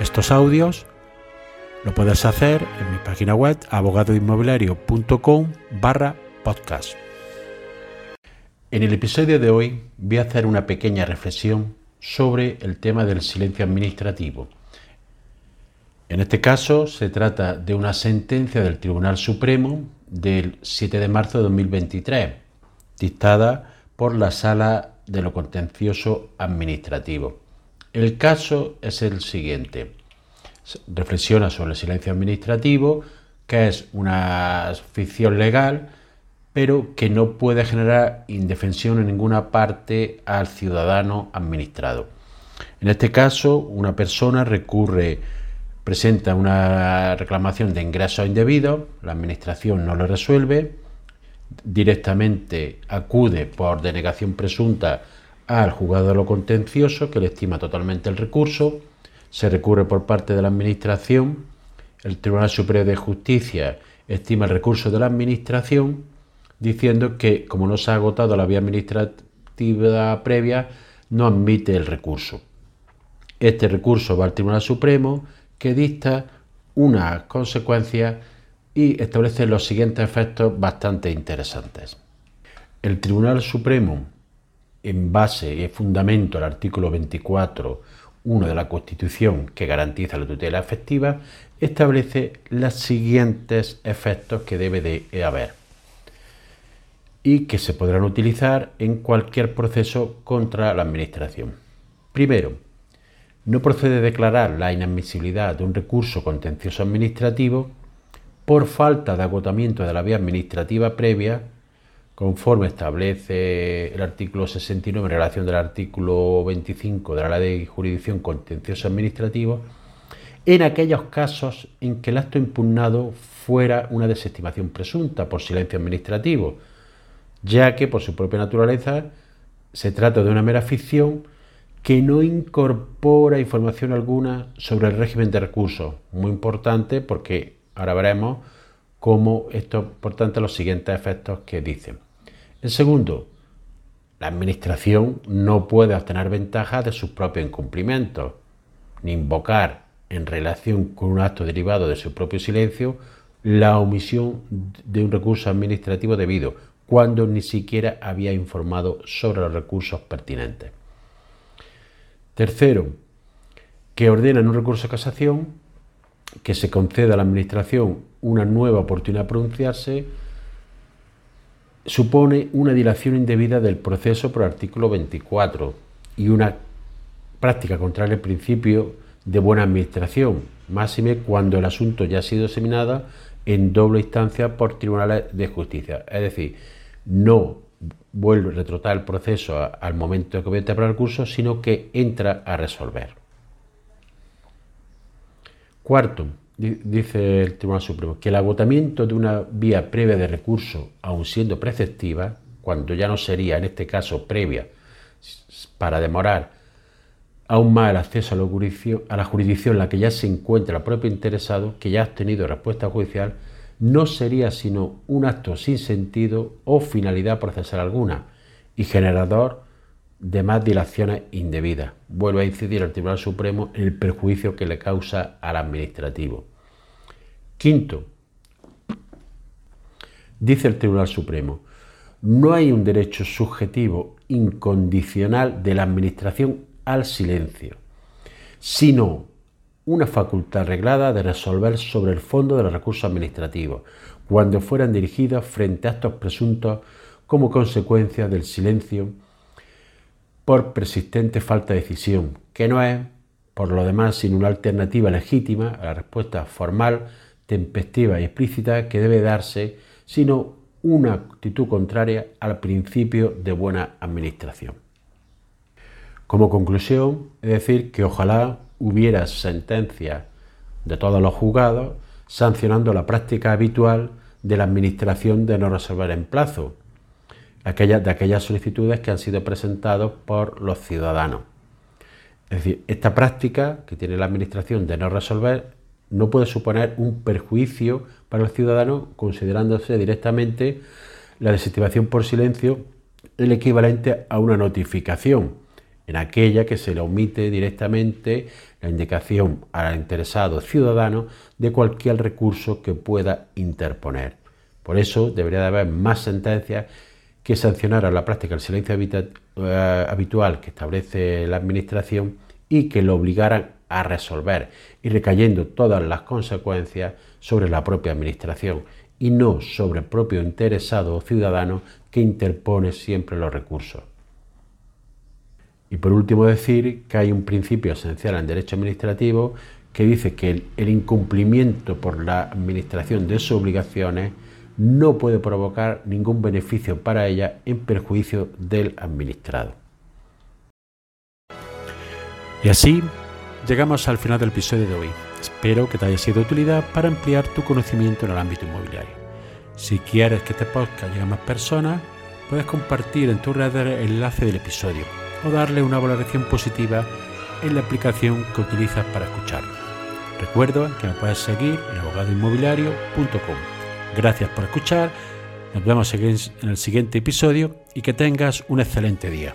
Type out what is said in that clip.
estos audios, lo puedes hacer en mi página web abogadoinmobiliario.com barra podcast. En el episodio de hoy voy a hacer una pequeña reflexión sobre el tema del silencio administrativo. En este caso se trata de una sentencia del Tribunal Supremo del 7 de marzo de 2023, dictada por la Sala de lo Contencioso Administrativo. El caso es el siguiente. Reflexiona sobre el silencio administrativo, que es una ficción legal, pero que no puede generar indefensión en ninguna parte al ciudadano administrado. En este caso, una persona recurre, presenta una reclamación de ingresos indebidos, la administración no lo resuelve, directamente acude por denegación presunta al juzgado de lo contencioso que le estima totalmente el recurso, se recurre por parte de la Administración, el Tribunal Superior de Justicia estima el recurso de la Administración diciendo que como no se ha agotado la vía administrativa previa, no admite el recurso. Este recurso va al Tribunal Supremo que dicta unas consecuencias y establece los siguientes efectos bastante interesantes. El Tribunal Supremo, en base y fundamento al artículo 24 1 de la Constitución que garantiza la tutela efectiva, establece los siguientes efectos que debe de haber y que se podrán utilizar en cualquier proceso contra la Administración. Primero, no procede declarar la inadmisibilidad de un recurso contencioso administrativo por falta de agotamiento de la vía administrativa previa conforme establece el artículo 69 en relación del artículo 25 de la Ley de Jurisdicción Contencioso Administrativo, en aquellos casos en que el acto impugnado fuera una desestimación presunta por silencio administrativo, ya que por su propia naturaleza se trata de una mera ficción que no incorpora información alguna sobre el régimen de recursos. Muy importante porque ahora veremos cómo esto, por tanto, los siguientes efectos que dicen. En segundo, la Administración no puede obtener ventaja de sus propios incumplimientos, ni invocar en relación con un acto derivado de su propio silencio la omisión de un recurso administrativo debido, cuando ni siquiera había informado sobre los recursos pertinentes. Tercero, que ordena en un recurso de casación que se conceda a la Administración una nueva oportunidad de pronunciarse supone una dilación indebida del proceso por artículo 24 y una práctica contraria al principio de buena administración, máxime cuando el asunto ya ha sido examinado en doble instancia por tribunales de justicia. Es decir, no vuelve a retrotar el proceso al momento de que comienza el recurso, sino que entra a resolver. Cuarto, dice el Tribunal Supremo, que el agotamiento de una vía previa de recurso, aun siendo preceptiva, cuando ya no sería en este caso previa, para demorar aún más el acceso a la, jurisdicción, la jurisdicción en la que ya se encuentra el propio interesado, que ya ha obtenido respuesta judicial, no sería sino un acto sin sentido o finalidad procesal alguna y generador de más dilaciones indebidas. Vuelve a incidir el Tribunal Supremo en el perjuicio que le causa al administrativo. Quinto, dice el Tribunal Supremo, no hay un derecho subjetivo incondicional de la Administración al silencio, sino una facultad arreglada de resolver sobre el fondo de los recursos administrativos, cuando fueran dirigidos frente a actos presuntos como consecuencia del silencio por persistente falta de decisión, que no es, por lo demás, sino una alternativa legítima a la respuesta formal, tempestiva y explícita que debe darse, sino una actitud contraria al principio de buena administración. Como conclusión, es decir que ojalá hubiera sentencias de todos los juzgados sancionando la práctica habitual de la administración de no resolver en plazo, de aquellas solicitudes que han sido presentadas por los ciudadanos. Es decir, esta práctica que tiene la Administración de no resolver no puede suponer un perjuicio para el ciudadano considerándose directamente la desactivación por silencio el equivalente a una notificación, en aquella que se le omite directamente la indicación al interesado ciudadano de cualquier recurso que pueda interponer. Por eso debería de haber más sentencias que sancionaran la práctica del silencio eh, habitual que establece la Administración y que lo obligaran a resolver y recayendo todas las consecuencias sobre la propia Administración y no sobre el propio interesado o ciudadano que interpone siempre los recursos. Y por último decir que hay un principio esencial en derecho administrativo que dice que el, incumplimiento por la Administración de sus obligaciones no puede provocar ningún beneficio para ella en perjuicio del administrado. Y así llegamos al final del episodio de hoy. Espero que te haya sido de utilidad para ampliar tu conocimiento en el ámbito inmobiliario. Si quieres que este podcast llegue a más personas, puedes compartir en tu red el enlace del episodio o darle una valoración positiva en la aplicación que utilizas para escucharlo. Recuerda que me puedes seguir en abogadoinmobiliario.com. Gracias por escuchar, nos vemos en el siguiente episodio y que tengas un excelente día.